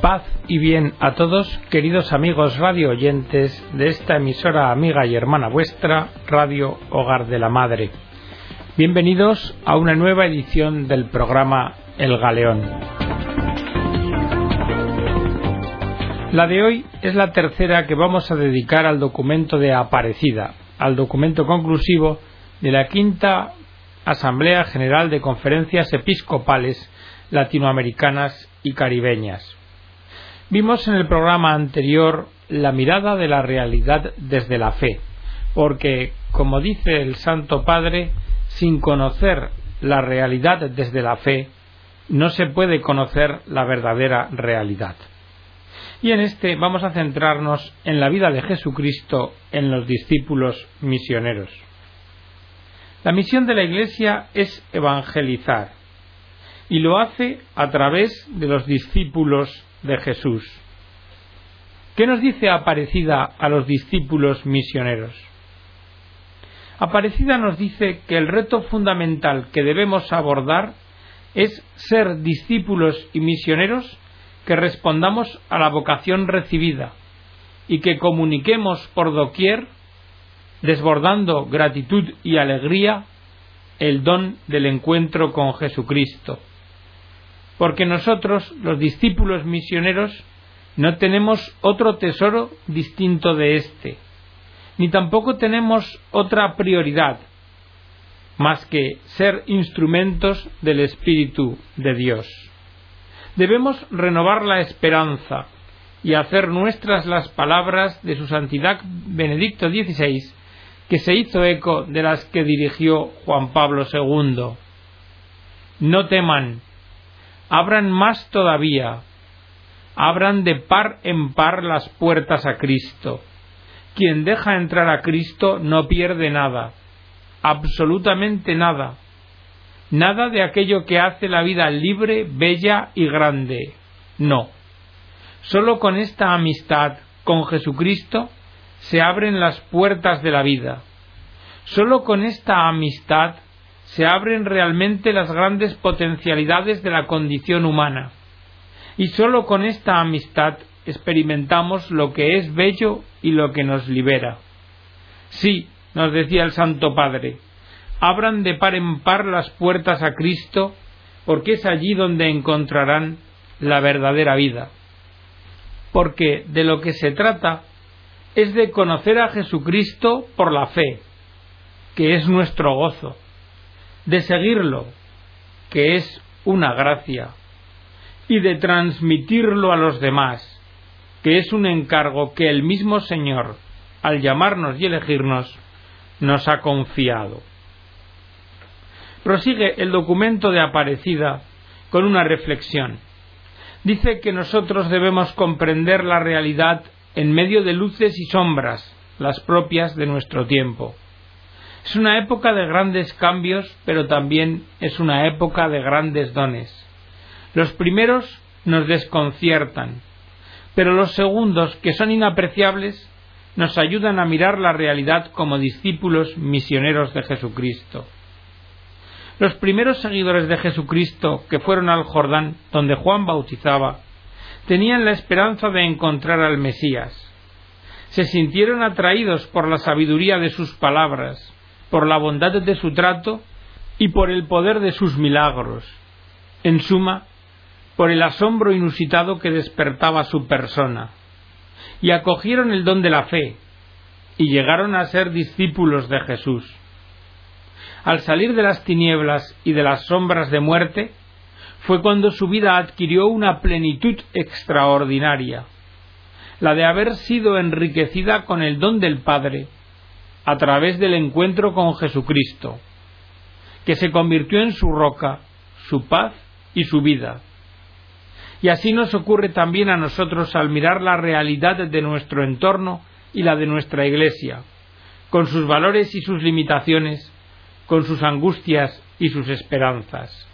Paz y bien a todos, queridos amigos radio oyentes de esta emisora amiga y hermana vuestra, Radio Hogar de la Madre. Bienvenidos a una nueva edición del programa El Galeón. La de hoy es la tercera que vamos a dedicar al documento de Aparecida, al documento conclusivo de la quinta Asamblea General de Conferencias Episcopales Latinoamericanas y Caribeñas. Vimos en el programa anterior la mirada de la realidad desde la fe, porque, como dice el Santo Padre, sin conocer la realidad desde la fe, no se puede conocer la verdadera realidad. Y en este vamos a centrarnos en la vida de Jesucristo en los discípulos misioneros. La misión de la Iglesia es evangelizar, y lo hace a través de los discípulos de Jesús. ¿Qué nos dice Aparecida a los discípulos misioneros? Aparecida nos dice que el reto fundamental que debemos abordar es ser discípulos y misioneros que respondamos a la vocación recibida y que comuniquemos por doquier, desbordando gratitud y alegría, el don del encuentro con Jesucristo porque nosotros, los discípulos misioneros, no tenemos otro tesoro distinto de éste, ni tampoco tenemos otra prioridad más que ser instrumentos del Espíritu de Dios. Debemos renovar la esperanza y hacer nuestras las palabras de su santidad Benedicto XVI, que se hizo eco de las que dirigió Juan Pablo II. No teman, abran más todavía, abran de par en par las puertas a Cristo. Quien deja entrar a Cristo no pierde nada, absolutamente nada, nada de aquello que hace la vida libre, bella y grande. No. Solo con esta amistad con Jesucristo se abren las puertas de la vida. Solo con esta amistad se abren realmente las grandes potencialidades de la condición humana. Y sólo con esta amistad experimentamos lo que es bello y lo que nos libera. Sí, nos decía el Santo Padre, abran de par en par las puertas a Cristo, porque es allí donde encontrarán la verdadera vida. Porque de lo que se trata es de conocer a Jesucristo por la fe, que es nuestro gozo de seguirlo, que es una gracia, y de transmitirlo a los demás, que es un encargo que el mismo Señor, al llamarnos y elegirnos, nos ha confiado. Prosigue el documento de Aparecida con una reflexión. Dice que nosotros debemos comprender la realidad en medio de luces y sombras, las propias de nuestro tiempo. Es una época de grandes cambios, pero también es una época de grandes dones. Los primeros nos desconciertan, pero los segundos, que son inapreciables, nos ayudan a mirar la realidad como discípulos misioneros de Jesucristo. Los primeros seguidores de Jesucristo que fueron al Jordán, donde Juan bautizaba, tenían la esperanza de encontrar al Mesías. Se sintieron atraídos por la sabiduría de sus palabras, por la bondad de su trato y por el poder de sus milagros. En suma, por el asombro inusitado que despertaba su persona. Y acogieron el don de la fe y llegaron a ser discípulos de Jesús. Al salir de las tinieblas y de las sombras de muerte, fue cuando su vida adquirió una plenitud extraordinaria, la de haber sido enriquecida con el don del Padre a través del encuentro con Jesucristo, que se convirtió en su roca, su paz y su vida. Y así nos ocurre también a nosotros al mirar la realidad de nuestro entorno y la de nuestra Iglesia, con sus valores y sus limitaciones, con sus angustias y sus esperanzas.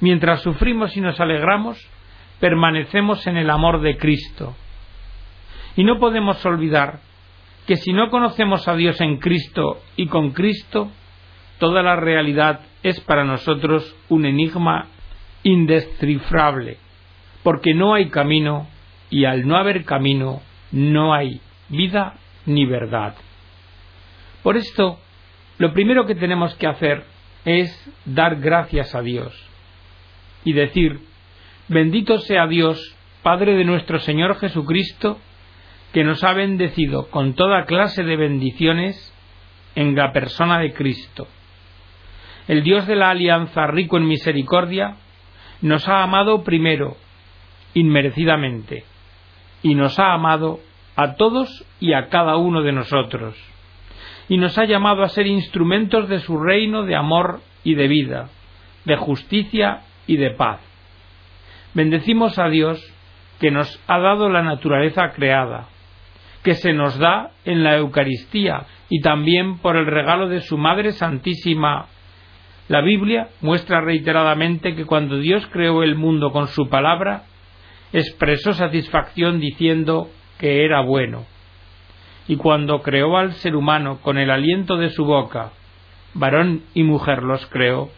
Mientras sufrimos y nos alegramos, permanecemos en el amor de Cristo. Y no podemos olvidar que si no conocemos a Dios en Cristo y con Cristo, toda la realidad es para nosotros un enigma indescifrable, porque no hay camino y al no haber camino no hay vida ni verdad. Por esto, lo primero que tenemos que hacer es dar gracias a Dios y decir, bendito sea Dios, Padre de nuestro Señor Jesucristo, que nos ha bendecido con toda clase de bendiciones en la persona de Cristo. El Dios de la alianza, rico en misericordia, nos ha amado primero, inmerecidamente, y nos ha amado a todos y a cada uno de nosotros, y nos ha llamado a ser instrumentos de su reino de amor y de vida, de justicia y de paz. Bendecimos a Dios que nos ha dado la naturaleza creada, que se nos da en la Eucaristía y también por el regalo de su Madre Santísima. La Biblia muestra reiteradamente que cuando Dios creó el mundo con su palabra, expresó satisfacción diciendo que era bueno. Y cuando creó al ser humano con el aliento de su boca, varón y mujer los creó,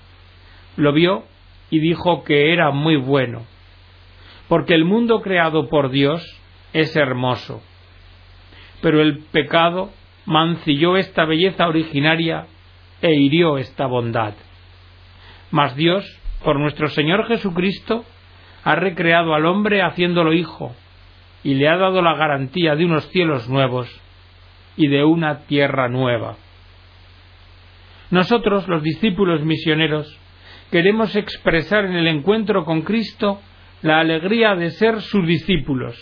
lo vio y dijo que era muy bueno, porque el mundo creado por Dios es hermoso pero el pecado mancilló esta belleza originaria e hirió esta bondad. Mas Dios, por nuestro Señor Jesucristo, ha recreado al hombre haciéndolo hijo, y le ha dado la garantía de unos cielos nuevos y de una tierra nueva. Nosotros, los discípulos misioneros, queremos expresar en el encuentro con Cristo la alegría de ser sus discípulos,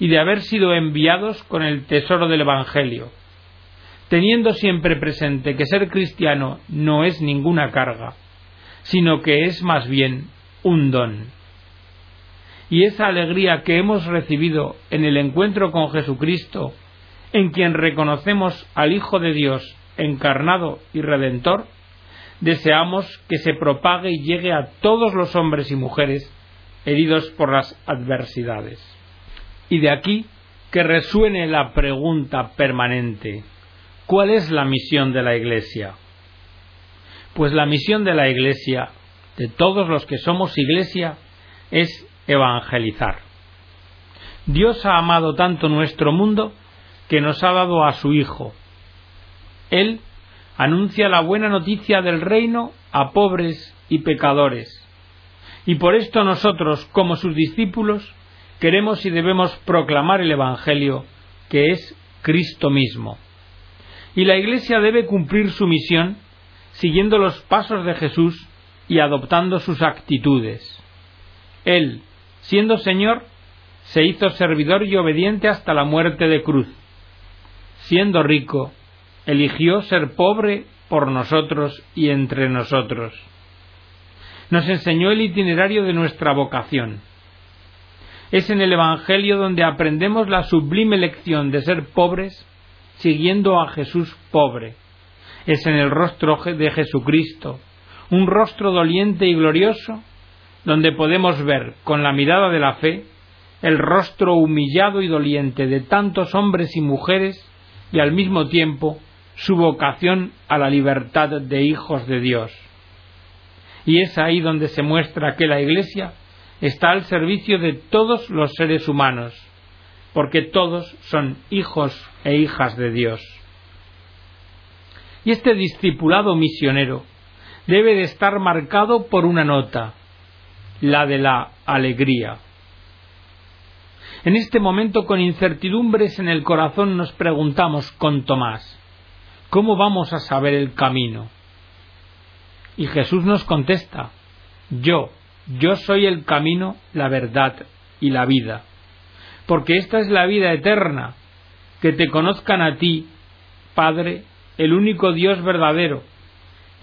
y de haber sido enviados con el tesoro del Evangelio, teniendo siempre presente que ser cristiano no es ninguna carga, sino que es más bien un don. Y esa alegría que hemos recibido en el encuentro con Jesucristo, en quien reconocemos al Hijo de Dios encarnado y redentor, deseamos que se propague y llegue a todos los hombres y mujeres heridos por las adversidades. Y de aquí que resuene la pregunta permanente, ¿cuál es la misión de la Iglesia? Pues la misión de la Iglesia, de todos los que somos Iglesia, es evangelizar. Dios ha amado tanto nuestro mundo que nos ha dado a su Hijo. Él anuncia la buena noticia del reino a pobres y pecadores. Y por esto nosotros, como sus discípulos, queremos y debemos proclamar el Evangelio, que es Cristo mismo. Y la Iglesia debe cumplir su misión siguiendo los pasos de Jesús y adoptando sus actitudes. Él, siendo Señor, se hizo servidor y obediente hasta la muerte de cruz. Siendo rico, eligió ser pobre por nosotros y entre nosotros. Nos enseñó el itinerario de nuestra vocación es en el Evangelio donde aprendemos la sublime lección de ser pobres siguiendo a Jesús pobre. Es en el rostro de Jesucristo, un rostro doliente y glorioso, donde podemos ver con la mirada de la fe el rostro humillado y doliente de tantos hombres y mujeres y al mismo tiempo su vocación a la libertad de hijos de Dios. Y es ahí donde se muestra que la Iglesia está al servicio de todos los seres humanos, porque todos son hijos e hijas de Dios. Y este discipulado misionero debe de estar marcado por una nota, la de la alegría. En este momento, con incertidumbres en el corazón, nos preguntamos con Tomás, ¿cómo vamos a saber el camino? Y Jesús nos contesta, yo, yo soy el camino, la verdad y la vida. Porque esta es la vida eterna, que te conozcan a ti, Padre, el único Dios verdadero,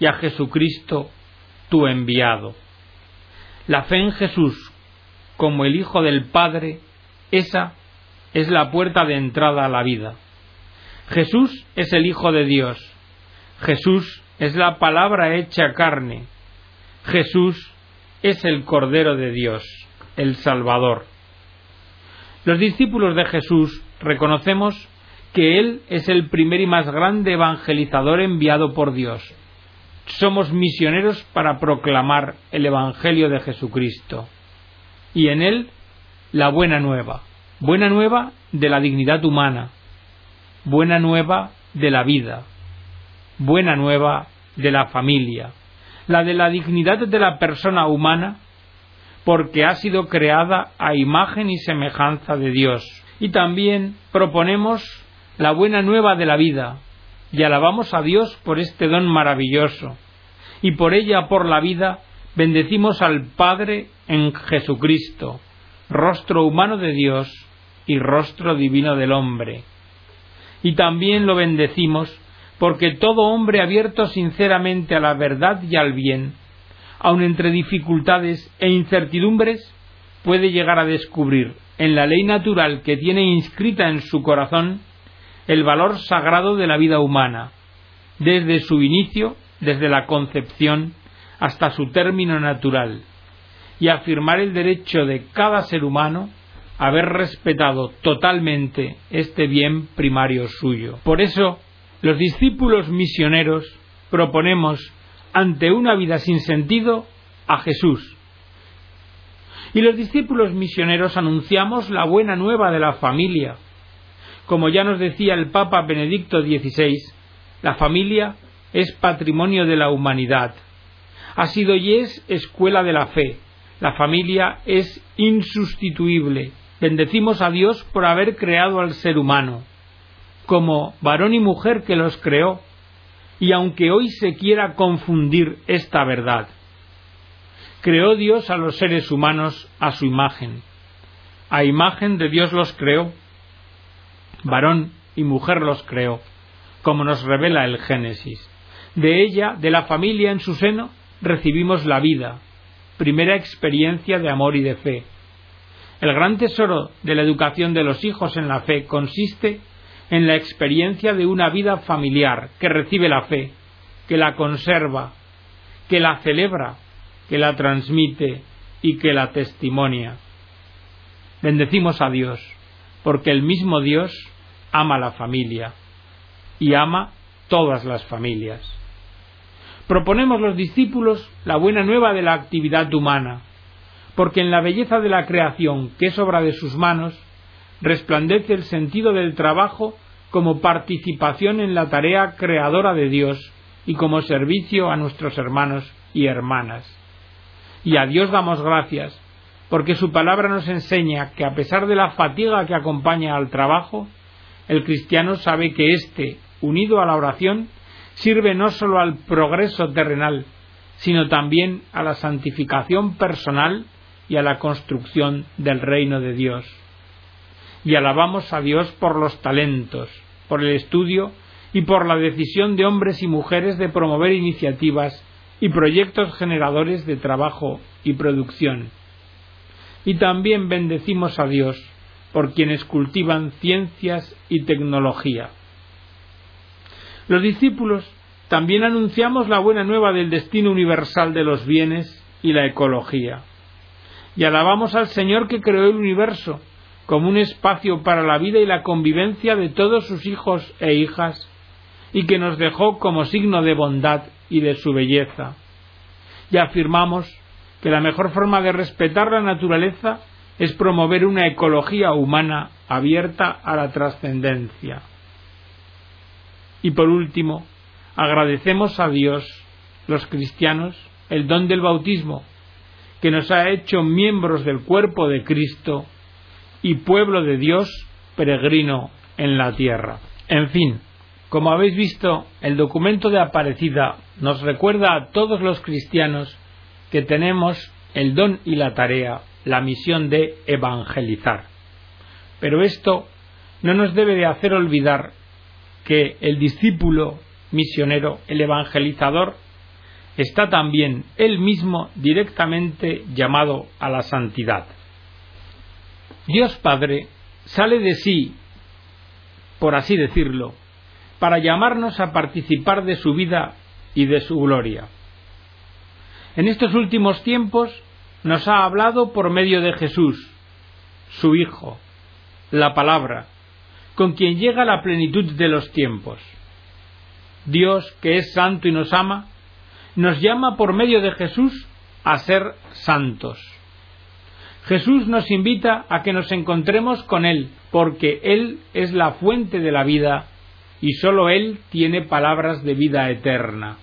y a Jesucristo, tu enviado. La fe en Jesús, como el Hijo del Padre, esa es la puerta de entrada a la vida. Jesús es el Hijo de Dios. Jesús es la palabra hecha carne. Jesús es el Cordero de Dios, el Salvador. Los discípulos de Jesús reconocemos que Él es el primer y más grande evangelizador enviado por Dios. Somos misioneros para proclamar el Evangelio de Jesucristo. Y en Él la buena nueva, buena nueva de la dignidad humana, buena nueva de la vida, buena nueva de la familia, la de la dignidad de la persona humana, porque ha sido creada a imagen y semejanza de Dios. Y también proponemos la buena nueva de la vida, y alabamos a Dios por este don maravilloso, y por ella, por la vida, bendecimos al Padre en Jesucristo, rostro humano de Dios y rostro divino del hombre. Y también lo bendecimos porque todo hombre abierto sinceramente a la verdad y al bien, aun entre dificultades e incertidumbres, puede llegar a descubrir en la ley natural que tiene inscrita en su corazón el valor sagrado de la vida humana, desde su inicio, desde la concepción, hasta su término natural, y afirmar el derecho de cada ser humano a haber respetado totalmente este bien primario suyo. Por eso, los discípulos misioneros proponemos ante una vida sin sentido a Jesús. Y los discípulos misioneros anunciamos la buena nueva de la familia. Como ya nos decía el Papa Benedicto XVI, la familia es patrimonio de la humanidad. Ha sido y es escuela de la fe. La familia es insustituible. Bendecimos a Dios por haber creado al ser humano como varón y mujer que los creó, y aunque hoy se quiera confundir esta verdad, creó Dios a los seres humanos a su imagen. A imagen de Dios los creó, varón y mujer los creó, como nos revela el Génesis. De ella, de la familia en su seno, recibimos la vida, primera experiencia de amor y de fe. El gran tesoro de la educación de los hijos en la fe consiste en la experiencia de una vida familiar que recibe la fe, que la conserva, que la celebra, que la transmite y que la testimonia. Bendecimos a Dios, porque el mismo Dios ama la familia y ama todas las familias. Proponemos los discípulos la buena nueva de la actividad humana, porque en la belleza de la creación, que es obra de sus manos, resplandece el sentido del trabajo como participación en la tarea creadora de Dios y como servicio a nuestros hermanos y hermanas. Y a Dios damos gracias, porque su palabra nos enseña que a pesar de la fatiga que acompaña al trabajo, el cristiano sabe que éste, unido a la oración, sirve no sólo al progreso terrenal, sino también a la santificación personal y a la construcción del reino de Dios y alabamos a Dios por los talentos, por el estudio y por la decisión de hombres y mujeres de promover iniciativas y proyectos generadores de trabajo y producción. Y también bendecimos a Dios por quienes cultivan ciencias y tecnología. Los discípulos también anunciamos la buena nueva del destino universal de los bienes y la ecología. Y alabamos al Señor que creó el universo como un espacio para la vida y la convivencia de todos sus hijos e hijas, y que nos dejó como signo de bondad y de su belleza. Y afirmamos que la mejor forma de respetar la naturaleza es promover una ecología humana abierta a la trascendencia. Y por último, agradecemos a Dios, los cristianos, el don del bautismo, que nos ha hecho miembros del cuerpo de Cristo y pueblo de Dios peregrino en la tierra. En fin, como habéis visto, el documento de Aparecida nos recuerda a todos los cristianos que tenemos el don y la tarea, la misión de evangelizar. Pero esto no nos debe de hacer olvidar que el discípulo misionero, el evangelizador, está también él mismo directamente llamado a la santidad. Dios Padre sale de sí, por así decirlo, para llamarnos a participar de su vida y de su gloria. En estos últimos tiempos nos ha hablado por medio de Jesús, su Hijo, la palabra, con quien llega la plenitud de los tiempos. Dios, que es santo y nos ama, nos llama por medio de Jesús a ser santos Jesús nos invita a que nos encontremos con Él, porque Él es la fuente de la vida y sólo Él tiene palabras de vida eterna.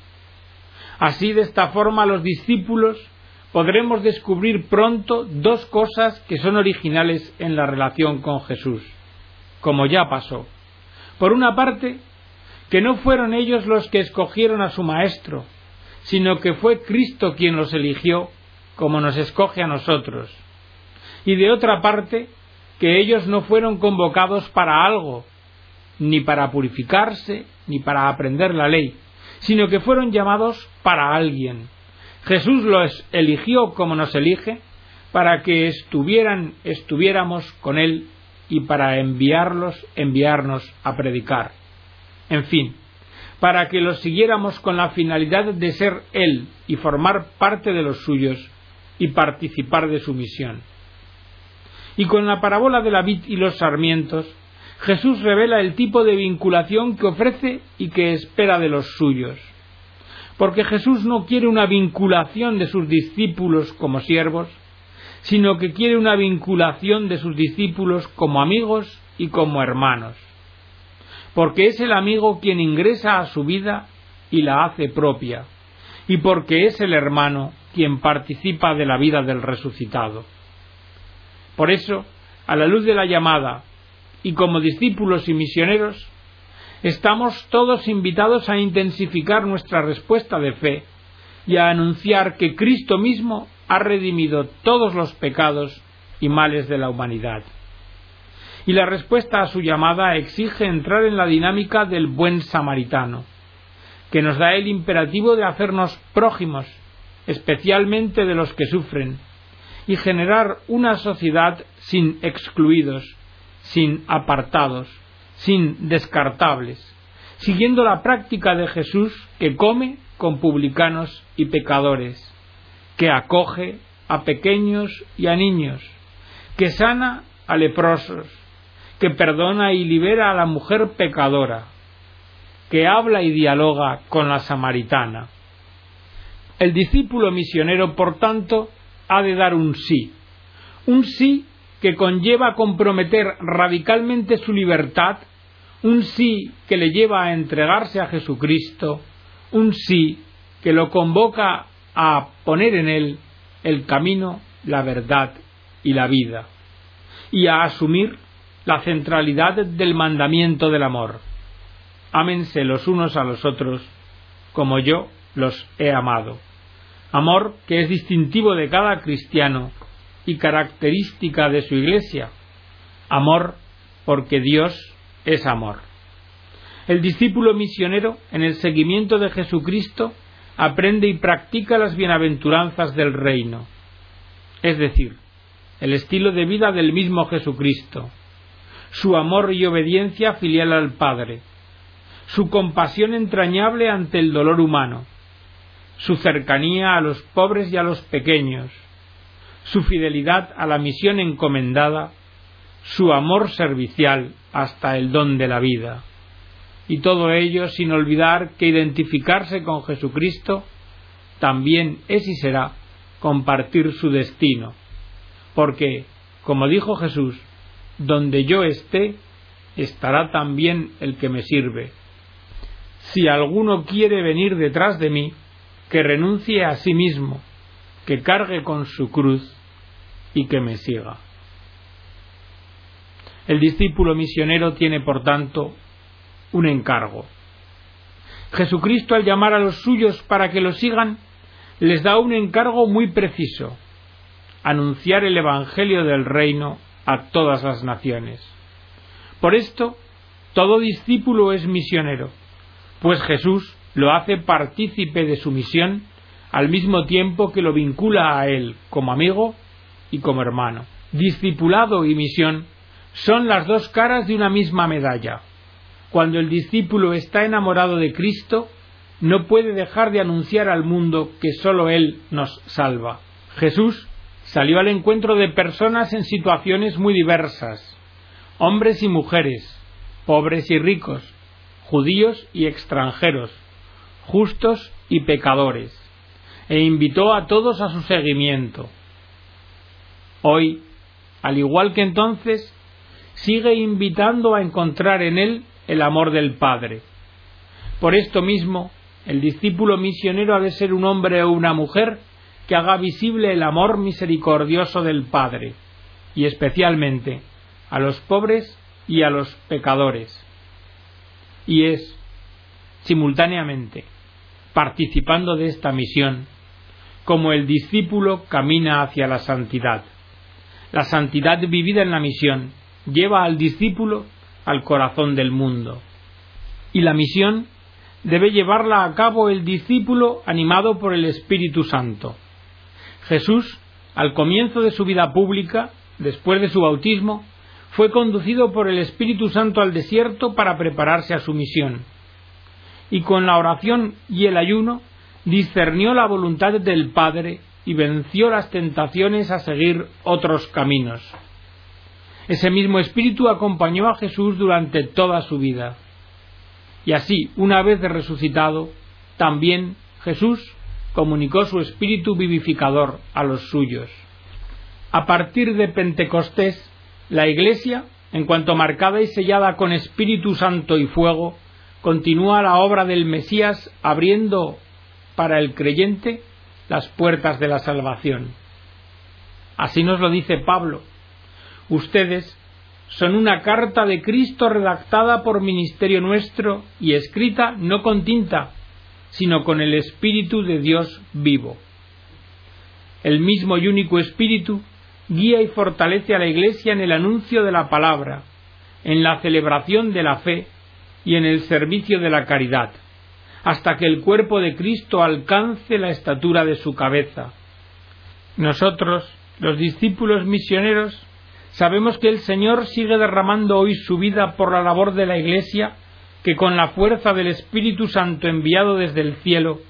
Así, de esta forma, los discípulos podremos descubrir pronto dos cosas que son originales en la relación con Jesús, como ya pasó. Por una parte, que no fueron ellos los que escogieron a su Maestro, sino que fue Cristo quien los eligió, como nos escoge a nosotros. Y de otra parte, que ellos no fueron convocados para algo, ni para purificarse, ni para aprender la ley, sino que fueron llamados para alguien. Jesús los eligió como nos elige, para que estuvieran, estuviéramos con Él y para enviarlos, enviarnos a predicar. En fin, para que los siguiéramos con la finalidad de ser Él y formar parte de los suyos y participar de su misión. Y con la parábola de la vid y los sarmientos, Jesús revela el tipo de vinculación que ofrece y que espera de los suyos. Porque Jesús no quiere una vinculación de sus discípulos como siervos, sino que quiere una vinculación de sus discípulos como amigos y como hermanos. Porque es el amigo quien ingresa a su vida y la hace propia, y porque es el hermano quien participa de la vida del resucitado. Por eso, a la luz de la llamada y como discípulos y misioneros, estamos todos invitados a intensificar nuestra respuesta de fe y a anunciar que Cristo mismo ha redimido todos los pecados y males de la humanidad. Y la respuesta a su llamada exige entrar en la dinámica del buen samaritano, que nos da el imperativo de hacernos prójimos, especialmente de los que sufren, y generar una sociedad sin excluidos, sin apartados, sin descartables, siguiendo la práctica de Jesús que come con publicanos y pecadores, que acoge a pequeños y a niños, que sana a leprosos, que perdona y libera a la mujer pecadora, que habla y dialoga con la samaritana. El discípulo misionero, por tanto, ha de dar un sí, un sí que conlleva comprometer radicalmente su libertad, un sí que le lleva a entregarse a Jesucristo, un sí que lo convoca a poner en él el camino, la verdad y la vida, y a asumir la centralidad del mandamiento del amor. Ámense los unos a los otros como yo los he amado amor que es distintivo de cada cristiano y característica de su iglesia, amor porque Dios es amor. El discípulo misionero, en el seguimiento de Jesucristo, aprende y practica las bienaventuranzas del reino, es decir, el estilo de vida del mismo Jesucristo, su amor y obediencia filial al Padre, su compasión entrañable ante el dolor humano, su cercanía a los pobres y a los pequeños, su fidelidad a la misión encomendada, su amor servicial hasta el don de la vida. Y todo ello sin olvidar que identificarse con Jesucristo también es y será compartir su destino, porque, como dijo Jesús, donde yo esté, estará también el que me sirve. Si alguno quiere venir detrás de mí, que renuncie a sí mismo, que cargue con su cruz y que me siga. El discípulo misionero tiene, por tanto, un encargo. Jesucristo, al llamar a los suyos para que lo sigan, les da un encargo muy preciso, anunciar el Evangelio del reino a todas las naciones. Por esto, todo discípulo es misionero, pues Jesús lo hace partícipe de su misión al mismo tiempo que lo vincula a él como amigo y como hermano. Discipulado y misión son las dos caras de una misma medalla. Cuando el discípulo está enamorado de Cristo, no puede dejar de anunciar al mundo que sólo Él nos salva. Jesús salió al encuentro de personas en situaciones muy diversas, hombres y mujeres, pobres y ricos, judíos y extranjeros, justos y pecadores, e invitó a todos a su seguimiento. Hoy, al igual que entonces, sigue invitando a encontrar en él el amor del Padre. Por esto mismo, el discípulo misionero ha de ser un hombre o una mujer que haga visible el amor misericordioso del Padre, y especialmente a los pobres y a los pecadores. Y es, simultáneamente, participando de esta misión, como el discípulo camina hacia la santidad. La santidad vivida en la misión lleva al discípulo al corazón del mundo. Y la misión debe llevarla a cabo el discípulo animado por el Espíritu Santo. Jesús, al comienzo de su vida pública, después de su bautismo, fue conducido por el Espíritu Santo al desierto para prepararse a su misión. Y con la oración y el ayuno discernió la voluntad del Padre y venció las tentaciones a seguir otros caminos. Ese mismo Espíritu acompañó a Jesús durante toda su vida. Y así, una vez resucitado, también Jesús comunicó su Espíritu vivificador a los suyos. A partir de Pentecostés, la Iglesia, en cuanto marcada y sellada con Espíritu Santo y fuego, continúa la obra del Mesías abriendo para el creyente las puertas de la salvación. Así nos lo dice Pablo Ustedes son una carta de Cristo redactada por ministerio nuestro y escrita no con tinta, sino con el Espíritu de Dios vivo. El mismo y único Espíritu guía y fortalece a la Iglesia en el anuncio de la palabra, en la celebración de la fe y en el servicio de la caridad, hasta que el cuerpo de Cristo alcance la estatura de su cabeza. Nosotros, los discípulos misioneros, Sabemos que el Señor sigue derramando hoy su vida por la labor de la Iglesia, que con la fuerza del Espíritu Santo enviado desde el cielo,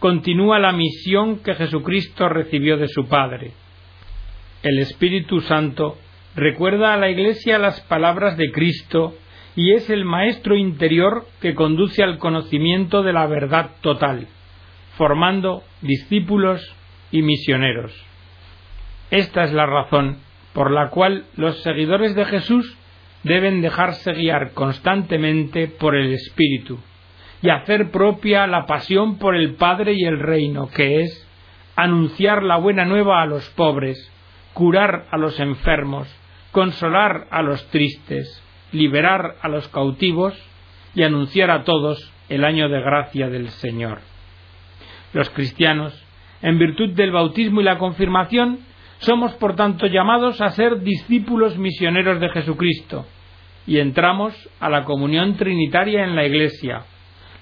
continúa la misión que Jesucristo recibió de su Padre. El Espíritu Santo recuerda a la Iglesia las palabras de Cristo y es el Maestro interior que conduce al conocimiento de la verdad total, formando discípulos y misioneros. Esta es la razón por la cual los seguidores de Jesús deben dejarse guiar constantemente por el Espíritu y hacer propia la pasión por el Padre y el reino, que es anunciar la buena nueva a los pobres, curar a los enfermos, consolar a los tristes, liberar a los cautivos y anunciar a todos el año de gracia del Señor. Los cristianos, en virtud del bautismo y la confirmación, somos, por tanto, llamados a ser discípulos misioneros de Jesucristo y entramos a la comunión trinitaria en la Iglesia,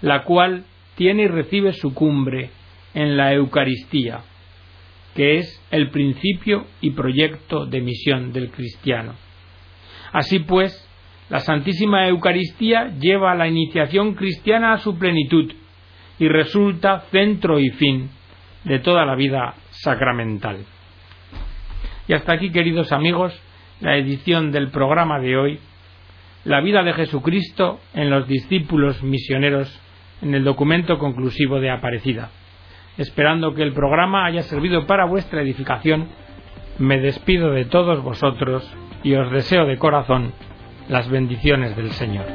la cual tiene y recibe su cumbre en la Eucaristía, que es el principio y proyecto de misión del cristiano. Así pues, la Santísima Eucaristía lleva la iniciación cristiana a su plenitud y resulta centro y fin de toda la vida sacramental. Y hasta aquí, queridos amigos, la edición del programa de hoy, la vida de Jesucristo en los discípulos misioneros en el documento conclusivo de Aparecida. Esperando que el programa haya servido para vuestra edificación, me despido de todos vosotros y os deseo de corazón las bendiciones del Señor.